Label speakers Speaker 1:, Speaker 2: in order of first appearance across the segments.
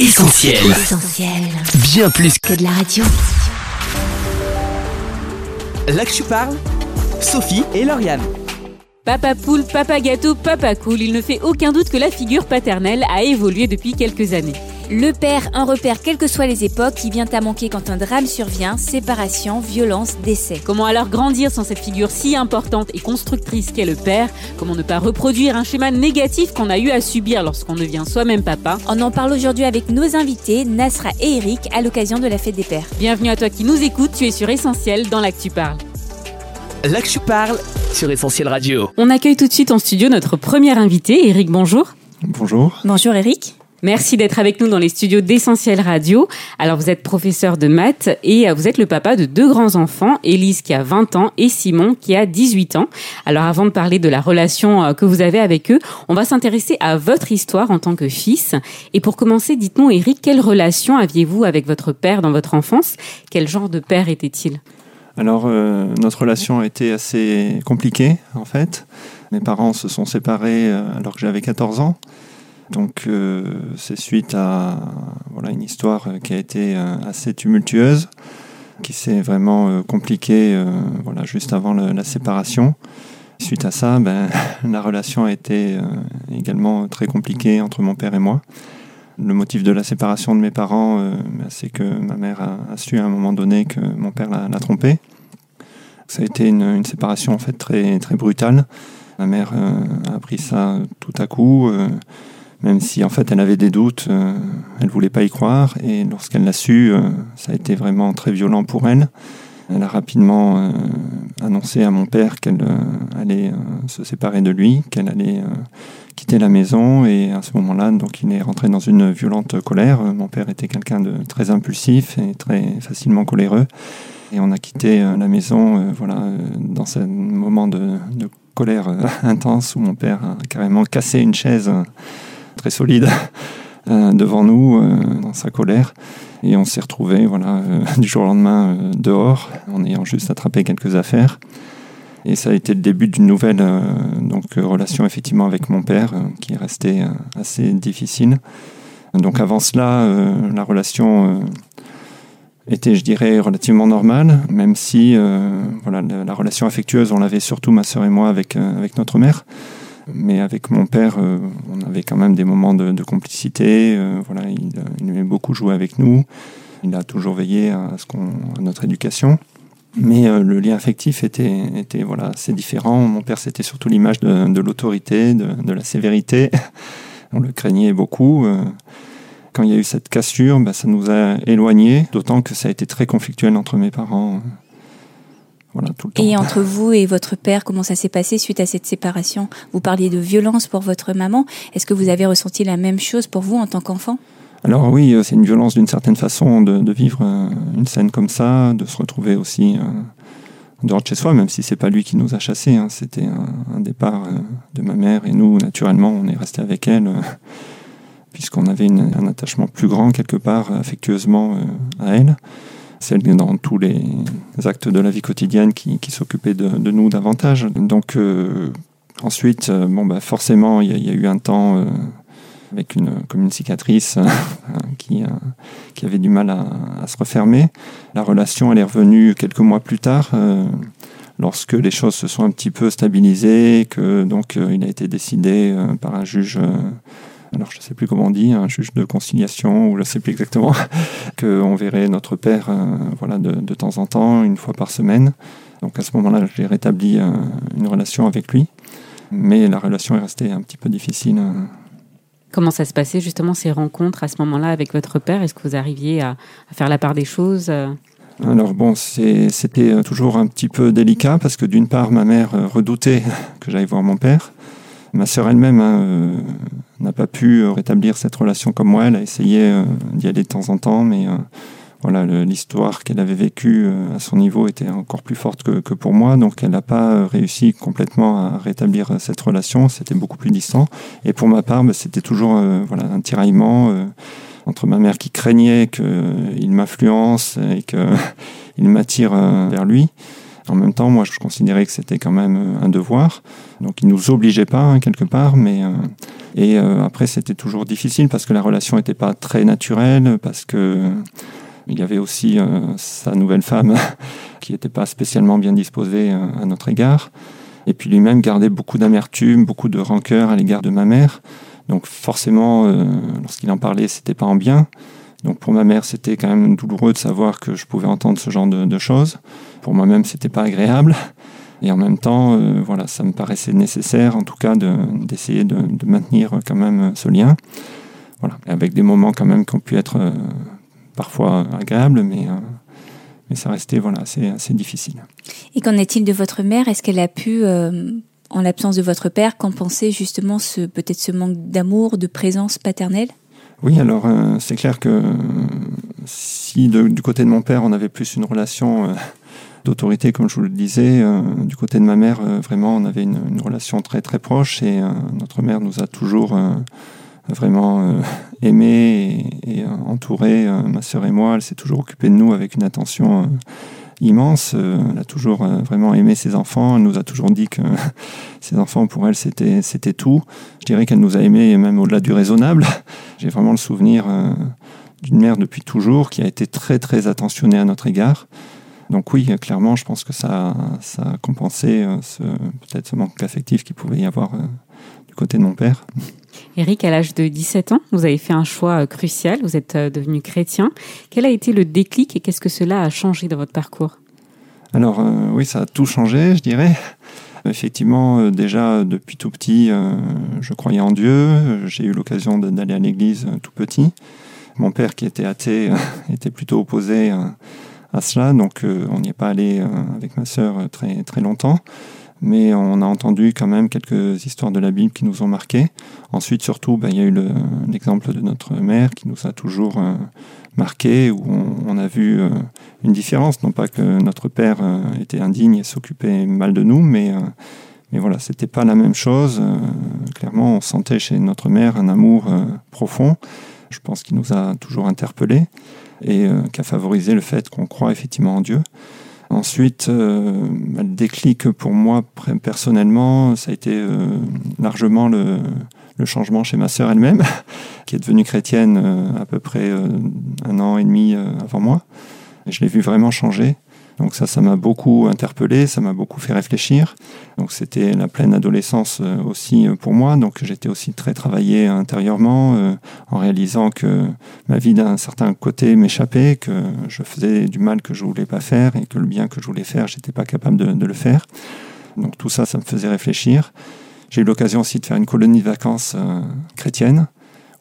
Speaker 1: Essentiel.
Speaker 2: Essentiel.
Speaker 1: Bien plus que
Speaker 2: Que de la radio.
Speaker 1: là que tu parles, Sophie et Lauriane.
Speaker 3: Papa poule, papa gâteau, papa cool, il ne fait aucun doute que la figure paternelle a évolué depuis quelques années.
Speaker 4: Le père, un repère quelles que soient les époques, qui vient à manquer quand un drame survient, séparation, violence, décès.
Speaker 3: Comment alors grandir sans cette figure si importante et constructrice qu'est le père? Comment ne pas reproduire un schéma négatif qu'on a eu à subir lorsqu'on devient soi-même papa?
Speaker 4: On en parle aujourd'hui avec nos invités, Nasra et Eric, à l'occasion de la fête des pères.
Speaker 3: Bienvenue à toi qui nous écoutes, tu es sur Essentiel dans l'Actu Parle.
Speaker 1: Là que tu parles sur Essentiel Radio.
Speaker 3: On accueille tout de suite en studio notre premier invité, Eric, bonjour.
Speaker 5: Bonjour.
Speaker 4: Bonjour Eric.
Speaker 3: Merci d'être avec nous dans les studios d'Essentiel Radio. Alors vous êtes professeur de maths et euh, vous êtes le papa de deux grands-enfants, Élise qui a 20 ans et Simon qui a 18 ans. Alors avant de parler de la relation euh, que vous avez avec eux, on va s'intéresser à votre histoire en tant que fils. Et pour commencer, dites-nous Eric, quelle relation aviez-vous avec votre père dans votre enfance? Quel genre de père était-il?
Speaker 5: Alors, euh, notre relation a été assez compliquée, en fait. Mes parents se sont séparés alors que j'avais 14 ans. Donc, euh, c'est suite à voilà, une histoire euh, qui a été euh, assez tumultueuse, qui s'est vraiment compliquée voilà, juste avant la séparation. Suite à ça, ben, la relation a été également très compliquée entre mon père et moi. Le motif de la séparation de mes parents, ben, c'est que ma mère a, su à un moment donné que mon père l'a l'a trompé. Ça a été une, séparation en fait très, très brutale. Ma mère a appris ça tout à coup, même si en fait elle avait des doutes, euh, elle voulait pas y croire. Et lorsqu'elle l'a su, euh, ça a été vraiment très violent pour elle. Elle a rapidement euh, annoncé à mon père qu'elle euh, allait se séparer de lui, qu'elle allait quitter la maison. Et à ce moment-là, donc il est rentré dans une violente colère. Mon père était quelqu'un de très impulsif et très facilement coléreux. Et on a quitté la maison voilà, dans ce moment de, colère intense où mon père a carrément cassé une chaise très solide euh, devant nous euh, dans sa colère. Et on s'est retrouvés voilà, euh, du jour au lendemain dehors en ayant juste attrapé quelques affaires. Et ça a été le début d'une nouvelle donc, relation effectivement avec mon père qui est restée assez difficile. Donc avant cela, la relation était, je dirais, relativement normale, même si voilà, la, la relation affectueuse, on l'avait surtout ma sœur et moi avec, avec notre mère. Mais avec mon père, euh, on avait quand même des moments de, complicité. euh, voilà, il, euh, il aimait beaucoup jouer avec nous. Il a toujours veillé à, ce à notre éducation. Mais le lien affectif était, était voilà, assez différent. Mon père, c'était surtout l'image de, l'autorité, de, la sévérité. On le craignait beaucoup. quand il y a eu cette cassure, bah, ça nous a éloignés, d'autant que ça a été très conflictuel entre mes parents. Voilà, tout le temps.
Speaker 4: Et entre vous et votre père, comment ça s'est passé suite à cette séparation? Vous parliez de violence pour votre maman. Est-ce que vous avez ressenti la même chose pour vous en tant qu'enfant?
Speaker 5: Alors oui, euh, c'est une violence d'une certaine façon de, de vivre euh, une scène comme ça, de se retrouver aussi euh, en dehors de chez soi, même si c'est pas lui qui nous a chassés. hein. C'était un, un départ euh, de ma mère et nous, naturellement, on est resté avec elle, euh, puisqu'on avait une- un attachement plus grand quelque part, affectueusement à elle. Celle dans tous les actes de la vie quotidienne qui, s'occupait de, nous davantage. Donc euh, ensuite, euh, bon bah forcément, il y, a- eu un temps euh, avec une comme une cicatrice qui, qui avait du mal à, se refermer. La relation, elle est revenue quelques mois plus tard, lorsque les choses se sont un petit peu stabilisées, que donc il a été décidé par un juge. Alors je ne sais plus comment on dit, un juge de conciliation, ou je ne sais plus exactement, qu'on verrait notre père euh, voilà, de, de temps en temps, une fois par semaine. Donc à ce moment-là, j'ai rétabli euh, une relation avec lui. Mais la relation est restée un petit peu difficile. euh,
Speaker 3: Comment ça se passait justement ces rencontres à ce moment-là avec votre père? Est-ce que vous arriviez à, à faire la part des choses
Speaker 5: Alors bon, c'était toujours un petit peu délicat parce que d'une part, ma mère redoutait que j'aille voir mon père. Ma sœur elle-même hein, n'a pas pu euh, rétablir cette relation comme moi. Elle a essayé euh, d'y aller de temps en temps, mais euh, voilà, l'histoire qu'elle avait vécue à son niveau était encore plus forte que, que pour moi. Donc elle n'a pas réussi complètement à rétablir cette relation. C'était beaucoup plus distant. Et pour ma part, bah, c'était toujours voilà, un tiraillement. entre ma mère qui craignait qu'il m'influence et qu'il m'attire vers lui, En même temps, moi, je considérais que c'était quand même un devoir. Donc, ils nous obligeaient pas, hein, quelque part. Mais, et euh, après, c'était toujours difficile parce que la relation n'était pas très naturelle, parce que il y avait aussi sa nouvelle femme qui n'était pas spécialement bien disposée à notre égard. Et puis lui-même gardait beaucoup d'amertume, beaucoup de rancœur à l'égard de ma mère. Donc forcément, lorsqu'il en parlait, c'était pas en bien. Donc pour ma mère, c'était quand même douloureux de savoir que je pouvais entendre ce genre de, de choses. Pour moi-même, c'était pas agréable. Et en même temps, euh, voilà, ça me paraissait nécessaire, en tout cas, d'essayer de, de, maintenir quand même ce lien. Voilà, avec des moments quand même qui ont pu être euh, parfois agréables, mais, euh, mais ça restait voilà, assez, assez difficile.
Speaker 4: Et qu'en est-il de votre mère? Est-ce qu'elle a pu, en l'absence de votre père, compenser justement ce peut-être ce manque d'amour, de présence paternelle?
Speaker 5: Oui, alors c'est clair que si du côté de mon père, on avait plus une relation d'autorité, comme je vous le disais. Euh, du côté de ma mère, euh, vraiment, on avait une, relation très très proche et euh, notre mère nous a toujours vraiment aimés et, entourés. ma sœur et moi, elle s'est toujours occupée de nous avec une attention immense. elle a toujours vraiment aimé ses enfants. Elle nous a toujours dit que ses enfants, pour elle, c'était, c'était tout. Je dirais qu'elle nous a aimés même au-delà du raisonnable. J'ai vraiment le souvenir d'une mère depuis toujours qui a été très très attentionnée à notre égard. Donc oui, clairement, je pense que ça, ça a compensé euh, ce, peut-être ce manque affectif qu'il pouvait y avoir euh, du côté de mon père.
Speaker 3: Eric, à l'âge de 17 ans, vous avez fait un choix euh, crucial, vous êtes devenu chrétien. Quel a été le déclic et qu'est-ce que cela a changé dans votre parcours?
Speaker 5: Alors oui, ça a tout changé, je dirais. Effectivement, déjà depuis tout petit, je croyais en Dieu. J'ai eu l'occasion d'aller à l'église tout petit. Mon père, qui était athée, était plutôt opposé à cela. Donc euh, on n'y est pas allé euh, avec ma sœur euh, très, très longtemps. Mais on a entendu quand même quelques histoires de la Bible qui nous ont marqués. Ensuite, surtout, ben, il y a eu l'exemple de notre mère qui nous a toujours marqué, où on, a vu une différence. Non pas que notre père était indigne et s'occupait mal de nous, mais, mais voilà, c'était pas la même chose. clairement, on sentait chez notre mère un amour profond. Je pense qu'il nous a toujours interpellés et euh, qui a favorisé le fait qu'on croit effectivement en Dieu. Ensuite, euh, le déclic pour moi personnellement, ça a été euh, largement le, changement chez ma sœur elle-même, qui est devenue chrétienne à peu près un an et demi avant moi. Je l'ai vu vraiment changer. Donc ça, ça m'a beaucoup interpellé, ça m'a beaucoup fait réfléchir. Donc c'était la pleine adolescence euh, aussi euh, pour moi. Donc j'étais aussi très travaillé intérieurement euh, en réalisant que ma vie d'un certain côté m'échappait, que je faisais du mal que je voulais pas faire et que le bien que je voulais faire, j'étais pas capable de, de le faire. Donc tout ça, ça me faisait réfléchir. J'ai eu l'occasion aussi de faire une colonie de vacances chrétienne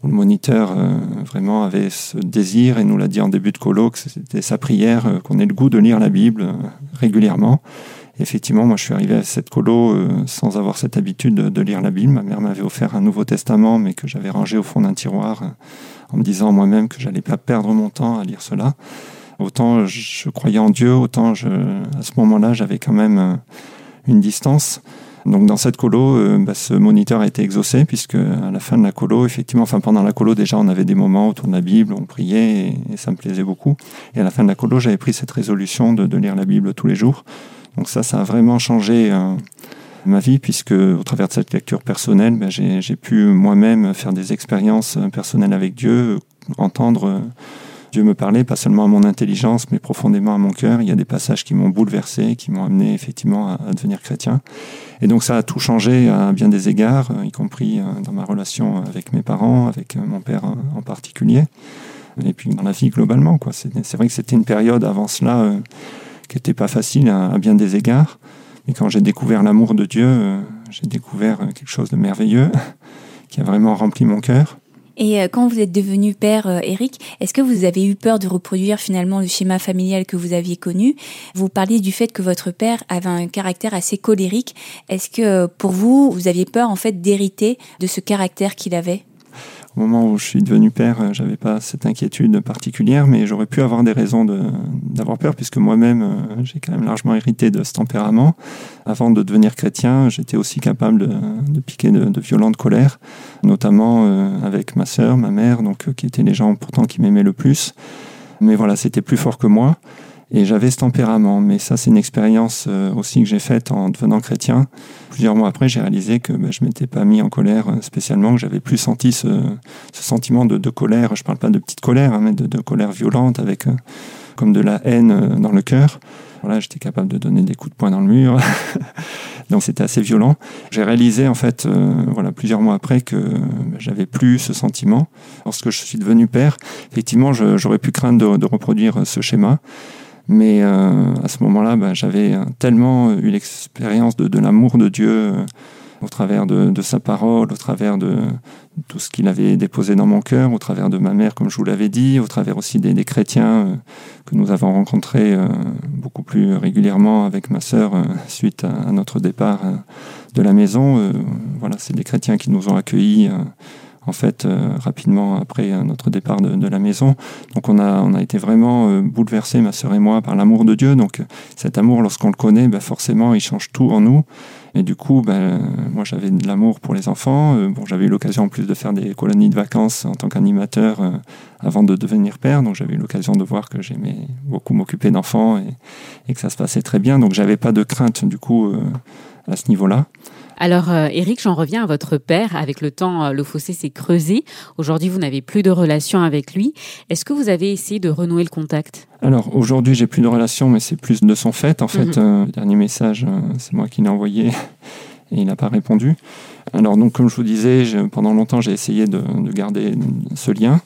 Speaker 5: où le moniteur euh, vraiment avait ce désir et nous l'a dit en début de colloque, c'était sa prière euh, qu'on ait le goût de lire la Bible euh, régulièrement. effectivement, moi je suis arrivé à cette colo sans avoir cette habitude de, lire la Bible. Ma mère m'avait offert un Nouveau Testament, mais que j'avais rangé au fond d'un tiroir en me disant moi-même que j'allais pas perdre mon temps à lire cela. Autant je croyais en Dieu, autant à ce moment-là j'avais quand même une distance. Donc dans cette colo, euh, bah, ce moniteur a été exaucé puisque à la fin de la colo, effectivement, enfin pendant la colo déjà, on avait des moments autour de la Bible, on priait et, ça me plaisait beaucoup. Et à la fin de la colo, j'avais pris cette résolution de, lire la Bible tous les jours. Donc ça, ça a vraiment changé euh, ma vie puisque au travers de cette lecture personnelle, bah, j'ai pu moi-même faire des expériences personnelles avec Dieu, entendre Dieu me parlait, pas seulement à mon intelligence, mais profondément à mon cœur. Il y a des passages qui m'ont bouleversé, qui m'ont amené effectivement à, devenir chrétien. Et donc ça a tout changé à bien des égards, y compris euh, dans ma relation avec mes parents, avec euh, mon père en particulier, et puis dans la vie globalement. Quoi. C'est, vrai que c'était une période avant cela euh, qui n'était pas facile à, bien des égards. Et quand j'ai découvert l'amour de Dieu, j'ai découvert quelque chose de merveilleux qui a vraiment rempli mon cœur.
Speaker 4: Et euh, quand vous êtes devenu père, Eric, euh, est-ce que vous avez eu peur de reproduire finalement le schéma familial que vous aviez connu? Vous parliez du fait que votre père avait un caractère assez colérique. Est-ce que euh, pour vous, vous aviez peur en fait d'hériter de ce caractère qu'il avait?
Speaker 5: Au moment où je suis devenu père, euh, j'avais pas cette inquiétude particulière, mais j'aurais pu avoir des raisons d'avoir peur, puisque moi-même, euh, j'ai quand même largement hérité de ce tempérament. Avant de devenir chrétien, j'étais aussi capable de, piquer de, violentes colères, notamment euh, avec ma sœur, ma mère, donc qui étaient les gens pourtant qui m'aimaient le plus. Mais voilà, c'était plus fort que moi. Et j'avais ce tempérament, mais ça c'est une expérience euh, aussi que j'ai faite en devenant chrétien. Plusieurs mois après, j'ai réalisé que bah, je m'étais pas mis en colère euh, spécialement, que j'avais plus senti ce, ce sentiment de, de, colère. Je parle pas de petite colère, hein, mais de, de, colère violente avec euh, comme de la haine dans le cœur. Voilà, j'étais capable de donner des coups de poing dans le mur. Donc c'était assez violent. J'ai réalisé en fait, voilà, plusieurs mois après que bah, j'avais plus ce sentiment. Lorsque je suis devenu père, effectivement, j'aurais pu craindre de, de, reproduire ce schéma. Mais euh, à ce moment-là, bah, j'avais tellement eu l'expérience de, l'amour de Dieu euh, au travers de, sa parole, au travers de tout ce qu'il avait déposé dans mon cœur, au travers de ma mère, comme je vous l'avais dit, au travers aussi des, chrétiens euh, que nous avons rencontrés euh, beaucoup plus régulièrement avec ma sœur euh, suite à, à, notre départ de la maison. voilà, c'est des chrétiens qui nous ont accueillis en fait euh, rapidement après euh, notre départ de, la maison. Donc on a, on a été vraiment euh, bouleversés, ma sœur et moi, par l'amour de Dieu. Donc cet amour, lorsqu'on le connaît, ben, forcément, il change tout en nous. Et du coup, ben, moi j'avais de l'amour pour les enfants. bon, j'avais eu l'occasion en plus de faire des colonies de vacances en tant qu'animateur avant de devenir père. Donc j'avais eu l'occasion de voir que j'aimais beaucoup m'occuper d'enfants et, et, que ça se passait très bien. Donc j'avais pas de crainte du coup à ce niveau-là.
Speaker 3: Alors, euh, Eric, j'en reviens à votre père. Avec le temps, euh, le fossé s'est creusé. Aujourd'hui, vous n'avez plus de relation avec lui. Est-ce que vous avez essayé de renouer le contact?
Speaker 5: Alors, aujourd'hui, j'ai plus de relation, mais c'est plus de son fait. En fait, mm -hmm. euh, le dernier message, euh, c'est moi qui l'ai envoyé et il n'a pas répondu. Alors, donc, comme je vous disais, pendant longtemps, j'ai essayé de, de, garder ce lien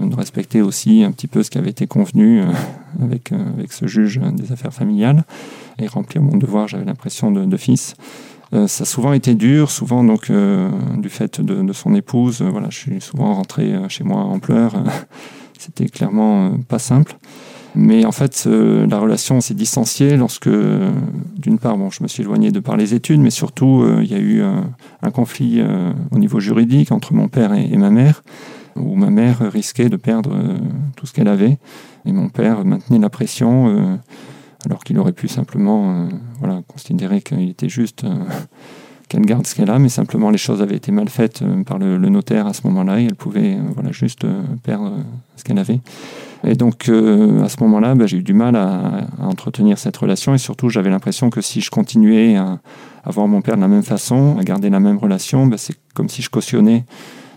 Speaker 5: de respecter aussi un petit peu ce qui avait été convenu euh, avec, euh, avec ce juge des affaires familiales et remplir mon devoir, j'avais l'impression, de, de, fils. Euh, ça a souvent été dur, souvent donc euh, du fait de, son épouse. Euh, voilà, je suis souvent rentré chez moi en pleurs. C'était clairement pas simple. Mais en fait, la relation s'est distanciée lorsque, d'une part, bon, je me suis éloigné de par les études, mais surtout, il y a eu un, conflit au niveau juridique entre mon père et, ma mère où ma mère risquait de perdre tout ce qu'elle avait et mon père maintenait la pression alors qu'il aurait pu simplement euh, voilà, considérer qu'il était juste euh, qu'elle garde ce qu'elle a, mais simplement les choses avaient été mal faites euh, par le, notaire à ce moment-là et elle pouvait voilà, juste perdre ce qu'elle avait. Et donc à ce moment-là, bah, j'ai eu du mal à, entretenir cette relation et surtout j'avais l'impression que si je continuais à, voir mon père de la même façon, à garder la même relation, bah, c'est comme si je cautionnais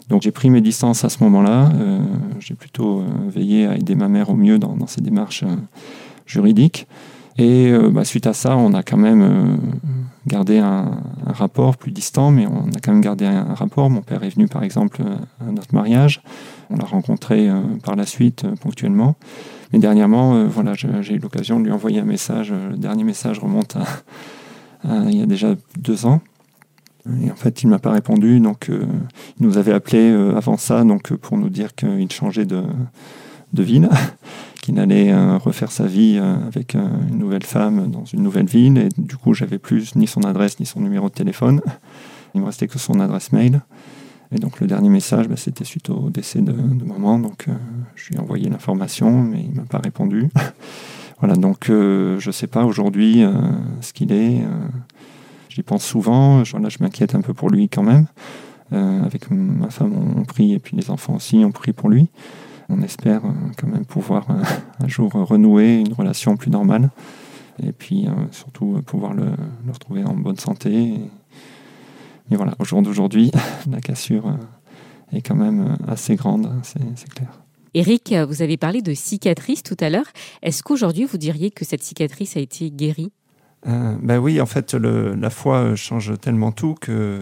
Speaker 5: donc j'ai pris mes distances à ce moment-là. J'ai plutôt veillé à aider ma mère au mieux dans, ses démarches juridiques. Et euh, bah, suite à ça, on a quand même euh, gardé un, rapport plus distant, mais on a quand même gardé un, rapport. Mon père est venu par exemple à notre mariage. On l'a rencontré euh, par la suite ponctuellement. Mais dernièrement, voilà, j'ai eu l'occasion de lui envoyer un message. Le dernier message remonte à, il y a déjà deux ans. Et en fait, il m'a pas répondu. Donc, il nous avait appelé avant ça donc, pour nous dire qu'il changeait de ville, qu'il allait euh, refaire sa vie euh, avec euh, une nouvelle femme dans une nouvelle ville. Et du coup, j'avais plus ni son adresse ni son numéro de téléphone. Il me restait que son adresse mail. Et donc, le dernier message, bah, c'était suite au décès de, maman. Donc, je lui ai envoyé l'information, mais il ne m'a pas répondu. voilà, donc, euh, je sais pas aujourd'hui ce qu'il est. J'y pense souvent, là, je m'inquiète un peu pour lui quand même. Avec ma femme, on, on, prie, et puis les enfants aussi, on prie pour lui. On espère euh, quand même pouvoir euh, un jour renouer une relation plus normale. Et puis euh, surtout pouvoir le, retrouver en bonne santé. Et voilà, au jour d'aujourd'hui, la cassure est quand même assez grande, c'est clair.
Speaker 3: Eric, vous avez parlé de cicatrice tout à l'heure. Est-ce qu'aujourd'hui, vous diriez que cette cicatrice a été guérie?
Speaker 5: Euh, ben oui, en fait, la foi change tellement tout que,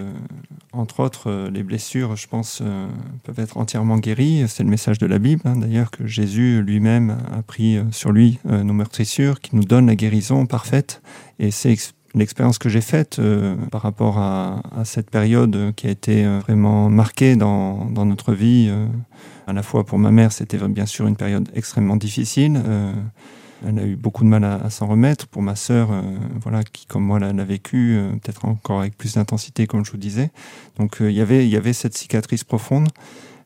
Speaker 5: entre autres, les blessures, je pense, euh, peuvent être entièrement guéries. C'est le message de la Bible, hein, d'ailleurs, que Jésus lui-même a pris sur lui euh, nos meurtrissures, qui nous donne la guérison parfaite. Et c'est l'expérience que j'ai faite euh, par rapport à, cette période qui a été vraiment marquée dans notre vie. à la fois pour ma mère, c'était bien sûr une période extrêmement difficile. Elle a eu beaucoup de mal à, s'en remettre. Pour ma sœur, euh, voilà, qui comme moi l'a vécu, euh, peut-être encore avec plus d'intensité, comme je vous disais. Donc euh, y il y avait cette cicatrice profonde.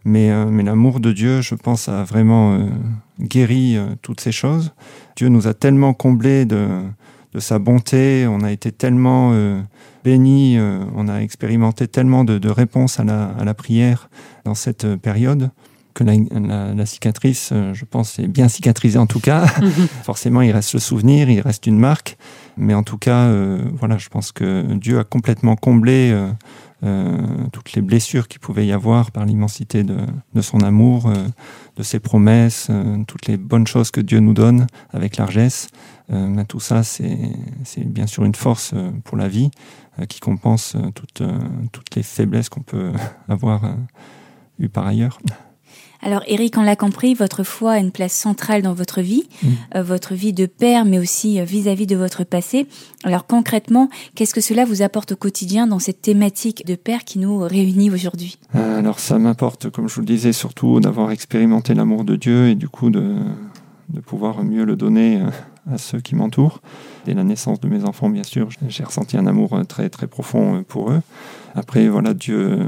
Speaker 5: Mais, mais l'amour de Dieu, je pense, a vraiment guéri toutes ces choses. Dieu nous a tellement comblés de, de sa bonté, on a été tellement bénis, on a expérimenté tellement de, de réponses à la, à la prière dans cette période que la, cicatrice, je pense, est bien cicatrisée en tout cas. Forcément, il reste le souvenir, il reste une marque. Mais en tout cas, voilà, je pense que Dieu a complètement comblé euh, toutes les blessures qu'il pouvait y avoir par l'immensité de, de, son amour, euh, de ses promesses, euh, toutes les bonnes choses que Dieu nous donne avec largesse. Mais tout ça, c'est bien sûr une force pour la vie qui compense toutes, toutes les faiblesses qu'on peut avoir eues par ailleurs.
Speaker 4: Alors Eric, on l'a compris, votre foi a une place centrale dans votre vie, mm. euh, votre vie de père, mais aussi euh, vis-à-vis de votre passé. Alors concrètement, qu'est-ce que cela vous apporte au quotidien dans cette thématique de père qui nous réunit aujourd'hui?
Speaker 5: Euh, Alors ça m'apporte, comme je vous le disais, surtout d'avoir expérimenté l'amour de Dieu et du coup de, de pouvoir mieux le donner à ceux qui m'entourent. Dès la naissance de mes enfants, bien sûr, j'ai ressenti un amour très très profond pour eux. Après, voilà, Dieu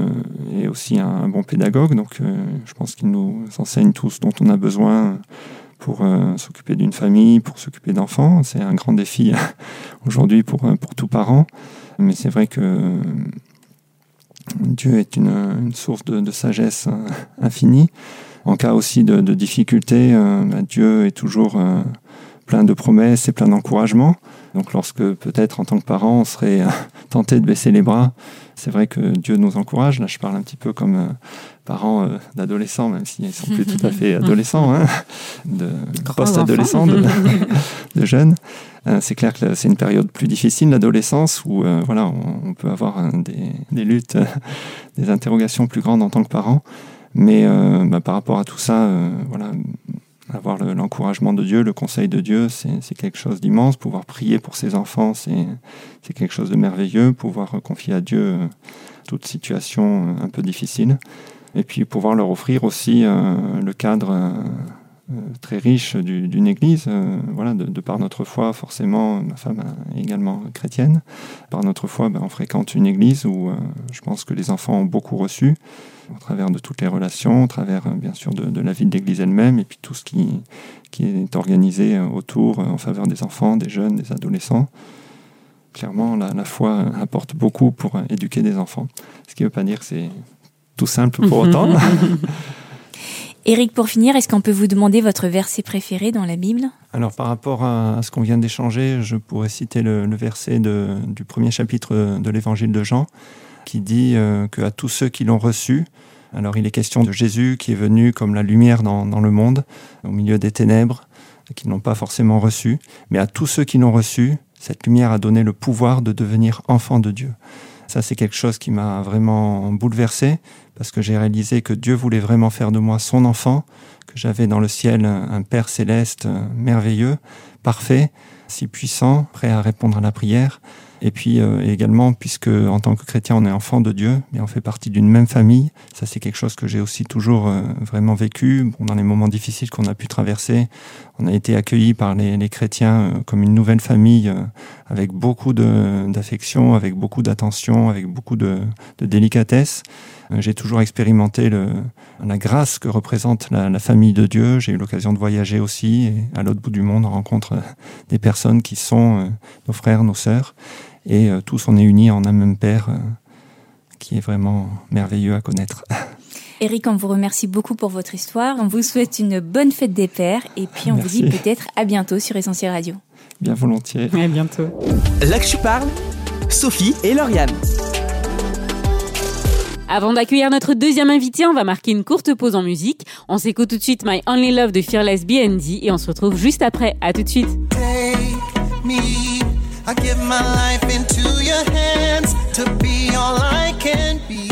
Speaker 5: est aussi un, bon pédagogue, donc euh, je pense qu'il nous enseigne tout ce dont on a besoin pour euh, s'occuper d'une famille, pour s'occuper d'enfants. C'est un grand défi aujourd'hui pour, pour tout parent. Mais c'est vrai que Dieu est une, source de, sagesse infinie. En cas aussi de, de difficulté, euh, bah, Dieu est toujours plein de promesses et plein d'encouragements. Donc lorsque peut-être en tant que parent, on serait euh, tenté de baisser les bras, c'est vrai que Dieu nous encourage. Là, je parle un petit peu comme euh, parents euh, d'adolescents, même s'ils ne sont plus tout à fait adolescents, hein, de post-adolescents, de, jeunes. c'est clair que c'est une période plus difficile, l'adolescence, où voilà, on, peut avoir des, des luttes, des interrogations plus grandes en tant que parent. Mais bah, par rapport à tout ça, voilà, avoir l'encouragement de Dieu, le conseil de Dieu, c'est quelque chose d'immense. Pouvoir prier pour ses enfants, c'est quelque chose de merveilleux. Pouvoir confier à Dieu euh, toute situation euh, un peu difficile. Et puis pouvoir leur offrir aussi euh, le cadre très riche d'une église. voilà, de, par notre foi, forcément, ma femme est également chrétienne. Par notre foi, ben, on fréquente une église où je pense que les enfants ont beaucoup reçu au travers de toutes les relations, au travers euh, bien sûr de, la vie de l'Église elle-même, et puis tout ce qui, qui est organisé euh, autour euh, en faveur des enfants, des jeunes, des adolescents. Clairement, la, foi apporte beaucoup pour éduquer des enfants. Ce qui ne veut pas dire que c'est tout simple pour autant.
Speaker 4: Éric, pour finir, est-ce qu'on peut vous demander votre verset préféré dans la Bible?
Speaker 5: Alors, par rapport à, ce qu'on vient d'échanger, je pourrais citer le, verset du premier chapitre de l'Évangile de Jean, qui dit euh, qu'à tous ceux qui l'ont reçu, alors il est question de Jésus qui est venu comme la lumière dans, le monde, au milieu des ténèbres, qui ne l'ont pas forcément reçu, mais à tous ceux qui l'ont reçu, cette lumière a donné le pouvoir de devenir enfant de Dieu. Ça, c'est quelque chose qui m'a vraiment bouleversé, parce que j'ai réalisé que Dieu voulait vraiment faire de moi son enfant, que j'avais dans le ciel un Père céleste merveilleux, parfait, si puissant, prêt à répondre à la prière, et puis euh, également, puisque en tant que chrétien, on est enfant de Dieu, mais on fait partie d'une même famille. Ça, c'est quelque chose que j'ai aussi toujours euh, vraiment vécu. Dans les moments difficiles qu'on a pu traverser, on a été accueillis par les, les chrétiens euh, comme une nouvelle famille, avec beaucoup d'affection, avec beaucoup d'attention, avec beaucoup de, de délicatesse. J'ai toujours expérimenté le, la grâce que représente la, la famille de Dieu. J'ai eu l'occasion de voyager aussi, et à l'autre bout du monde, on rencontre des personnes qui sont nos frères, nos sœurs. Et euh, tous on est unis en un même Père euh, qui est vraiment merveilleux à connaître.
Speaker 4: Eric, on vous remercie beaucoup pour votre histoire. On vous souhaite une bonne fête des pères et puis on vous dit peut-être à bientôt sur Essentiel Radio.
Speaker 5: Bien volontiers.
Speaker 3: À bientôt.
Speaker 1: Là que je parle, Sophie et Lauriane.
Speaker 3: Avant d'accueillir notre deuxième invité, on va marquer une courte pause en musique. On s'écoute tout de suite My Only Love de Fearless BND et on se retrouve juste après. À tout de suite. I give my life into your hands to be all I can be.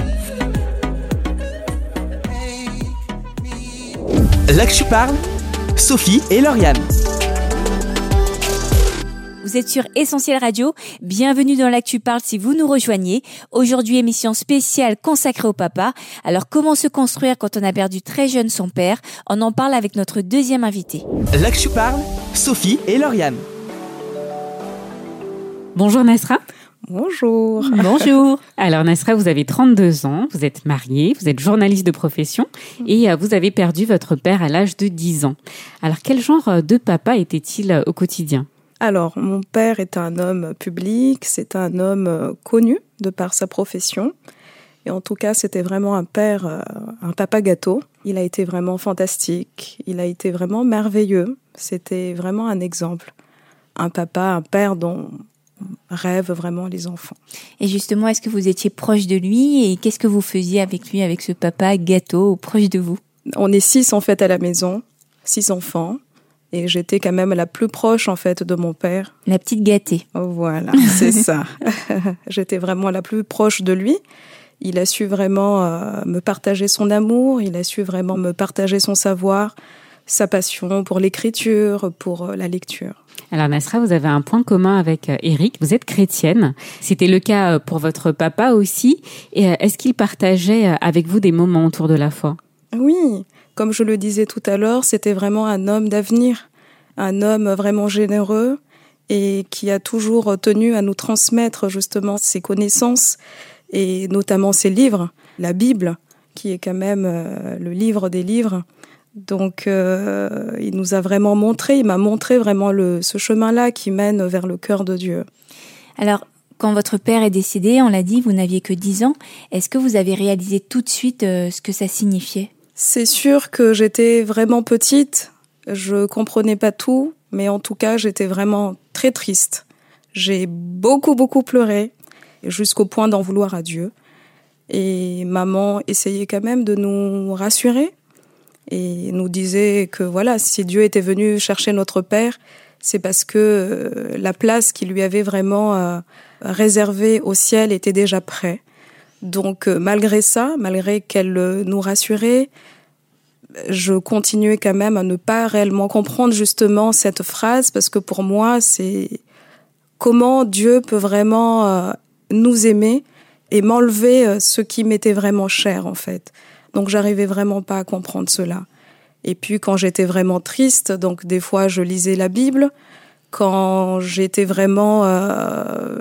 Speaker 1: Là que je parle, Sophie et Lauriane.
Speaker 4: Vous êtes sur Essentiel Radio. Bienvenue dans l'Actu Parle si vous nous rejoignez. Aujourd'hui, émission spéciale consacrée au papa. Alors, comment se construire quand on a perdu très jeune son père? On en parle avec notre deuxième invité.
Speaker 1: L'Actu Parle, Sophie et Lauriane.
Speaker 3: Bonjour Nasra.
Speaker 2: Bonjour.
Speaker 3: Bonjour. Alors Nasra, vous avez 32 ans, vous êtes mariée, vous êtes journaliste de profession et euh, vous avez perdu votre père à l'âge de 10 ans. Alors quel genre euh, de papa était-il euh, au quotidien?
Speaker 2: Alors mon père est un homme public, c'est un homme connu de par sa profession Et en tout cas, c'était vraiment un père, un papa gâteau. Il a été vraiment fantastique. Il a été vraiment merveilleux. C'était vraiment un exemple. Un papa, un père dont rêvent vraiment les enfants.
Speaker 4: Et justement, est-ce que vous étiez proche de lui et qu'est-ce que vous faisiez avec lui, avec ce papa gâteau proche de vous?
Speaker 2: On est six en fait à la maison, six enfants. Et j'étais quand même la plus proche en fait de mon père.
Speaker 4: La petite gâtée.
Speaker 2: Voilà, c'est ça. j'étais vraiment la plus proche de lui. Il a su vraiment euh, me partager son amour, il a su vraiment me partager son savoir, sa passion pour l'écriture, pour euh, la lecture.
Speaker 3: Alors Nasra, vous avez un point commun avec Eric, euh, vous êtes chrétienne. C'était le cas pour votre papa aussi. Et est-ce qu'il partageait avec vous des moments autour de la foi?
Speaker 2: Oui, comme je le disais tout à l'heure, c'était vraiment un homme d'avenir, un homme vraiment généreux et qui a toujours tenu à nous transmettre justement ses connaissances et notamment ses livres, la Bible, qui est quand même euh, le livre des livres. Donc, euh, il nous a vraiment montré, il m'a montré vraiment le, ce chemin-là qui mène vers le cœur de Dieu.
Speaker 4: Alors, quand votre père est décédé, on l'a dit, vous n'aviez que 10 ans. Est-ce que vous avez réalisé tout de suite euh, ce que ça signifiait?
Speaker 2: C'est sûr que j'étais vraiment petite, je comprenais pas tout, mais en tout cas j'étais vraiment très triste. J'ai beaucoup beaucoup pleuré, jusqu'au point d'en vouloir à Dieu. Et maman essayait quand même de nous rassurer et nous disait que voilà, si Dieu était venu chercher notre père, c'est parce que euh, la place qu'il lui avait vraiment euh, réservée au ciel était déjà prête. Donc euh, malgré ça, malgré qu'elle nous rassurait, je continuais quand même à ne pas réellement comprendre justement cette phrase parce que pour moi, c'est comment Dieu peut vraiment nous aimer et m'enlever ce qui m'était vraiment cher en fait. Donc j'arrivais vraiment pas à comprendre cela. Et puis quand j'étais vraiment triste, donc des fois je lisais la Bible. Quand j'étais vraiment euh,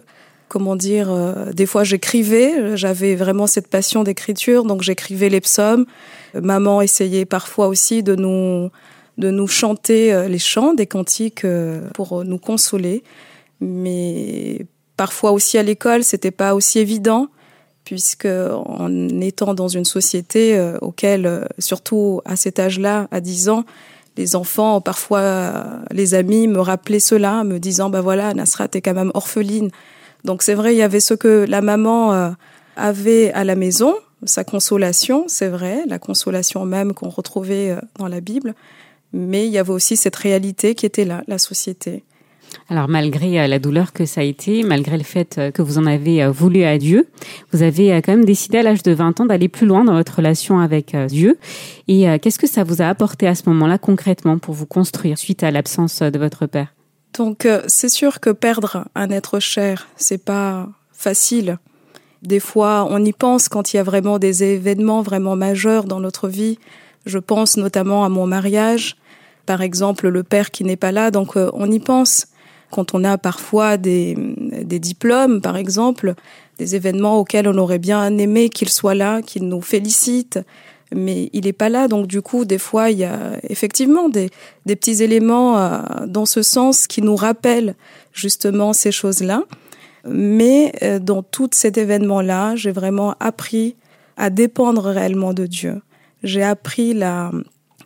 Speaker 2: comment dire, euh, des fois j'écrivais, j'avais vraiment cette passion d'écriture, donc j'écrivais les psaumes. Maman essayait parfois aussi de nous de nous chanter euh, les chants des cantiques euh, pour nous consoler, mais parfois aussi à l'école, c'était pas aussi évident puisque en étant dans une société auquel, surtout à cet âge-là, à 10 ans, les enfants, parfois les amis me rappelaient cela, me disant, bah voilà, Nasrat est quand même orpheline. Donc c'est vrai, il y avait ce que la maman euh, avait à la maison, sa consolation, c'est vrai, la consolation même qu'on retrouvait euh, dans la Bible, mais il y avait aussi cette réalité qui était là, la société.
Speaker 3: Alors malgré euh, la douleur que ça a été, malgré le fait que vous en avez voulu à Dieu, vous avez quand même décidé à l'âge de 20 ans d'aller plus loin dans votre relation avec Dieu. Et qu'est-ce que ça vous a apporté à ce moment-là concrètement pour vous construire suite à l'absence de votre père?
Speaker 2: Donc euh, c'est sûr que perdre un être cher, c'est pas facile. Des fois, on y pense quand il y a vraiment des événements vraiment majeurs dans notre vie. Je pense notamment à mon mariage, par exemple le père qui n'est pas là, donc euh, on y pense. Quand on a parfois des, diplômes, par exemple, des événements auxquels on aurait bien aimé qu'il soit là, qu'il nous félicite, mais il n'est pas là. Donc du coup, des fois, il y a effectivement des, des petits éléments euh, dans ce sens qui nous rappellent justement ces choses-là. Mais euh, dans tout cet événement-là, j'ai vraiment appris à dépendre réellement de Dieu. J'ai appris la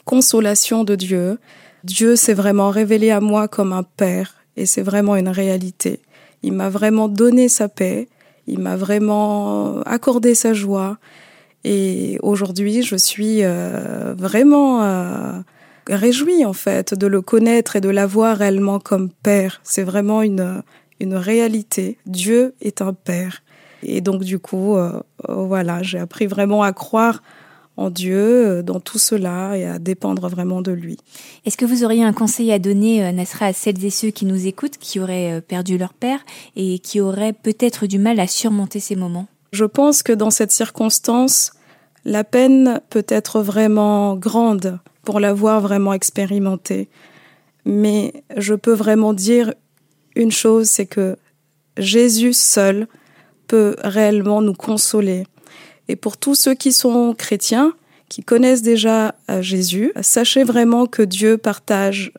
Speaker 2: consolation de Dieu. Dieu s'est vraiment révélé à moi comme un père et c'est vraiment une réalité. Il m'a vraiment donné sa paix, il m'a vraiment accordé sa joie et aujourd'hui, je suis euh, vraiment euh, réjouie en fait de le connaître et de l'avoir réellement comme père. C'est vraiment une une réalité. Dieu est un père. Et donc du coup, euh, voilà, j'ai appris vraiment à croire en Dieu dans tout cela et à dépendre vraiment de lui.
Speaker 4: Est-ce que vous auriez un conseil à donner, Nasra, à celles et ceux qui nous écoutent, qui auraient perdu leur père et qui auraient peut-être du mal à surmonter ces moments?
Speaker 2: Je pense que dans cette circonstance, la peine peut être vraiment grande pour l'avoir vraiment expérimenté. Mais je peux vraiment dire une chose, c'est que Jésus seul peut réellement nous consoler. Et pour tous ceux qui sont chrétiens, qui connaissent déjà euh, Jésus, sachez vraiment que Dieu partage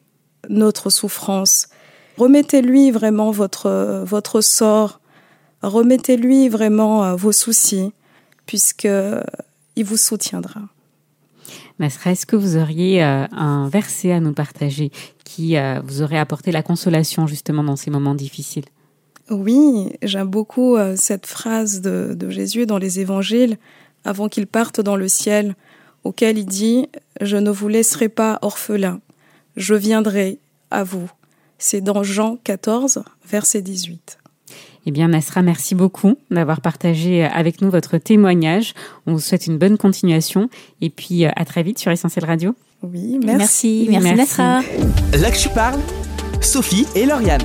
Speaker 2: notre souffrance. Remettez-lui vraiment votre, votre sort Remettez-lui vraiment euh, vos soucis, puisque il vous soutiendra.
Speaker 3: Nasra, est-ce que vous auriez euh, un verset à nous partager qui euh, vous aurait apporté la consolation justement dans ces moments difficiles
Speaker 2: Oui, j'aime beaucoup euh, cette phrase de, de Jésus dans les évangiles avant qu'il parte dans le ciel, auquel il dit ⁇ Je ne vous laisserai pas orphelin, je viendrai à vous ⁇ C'est dans Jean 14, verset 18.
Speaker 3: Eh bien, Nasra, merci beaucoup d'avoir partagé avec nous votre témoignage. On vous souhaite une bonne continuation et puis à très vite sur Essentiel Radio.
Speaker 2: Oui, merci.
Speaker 4: Merci, merci, Nasra.
Speaker 1: Là que tu parles, Sophie et Lauriane.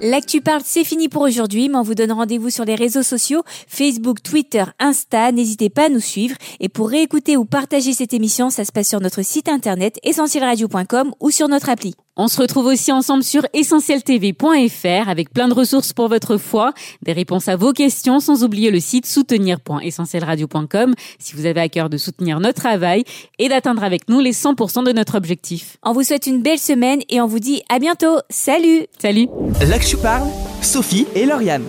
Speaker 4: L'actu parle, c'est fini pour aujourd'hui, mais on vous donne rendez-vous sur les réseaux sociaux, Facebook, Twitter, Insta. N'hésitez pas à nous suivre. Et pour réécouter ou partager cette émission, ça se passe sur notre site internet essentielradio.com ou sur notre appli.
Speaker 3: On se retrouve aussi ensemble sur essentieltv.fr avec plein de ressources pour votre foi, des réponses à vos questions, sans oublier le site soutenir.essentielradio.com si vous avez à cœur de soutenir notre travail et d'atteindre avec nous les 100% de notre objectif.
Speaker 4: On vous souhaite une belle semaine et on vous dit à bientôt. Salut
Speaker 3: Salut
Speaker 1: Là que tu parles, Sophie et Lauriane.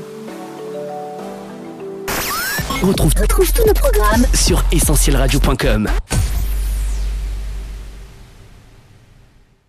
Speaker 1: On retrouve, tous nos programmes sur essentielradio.com.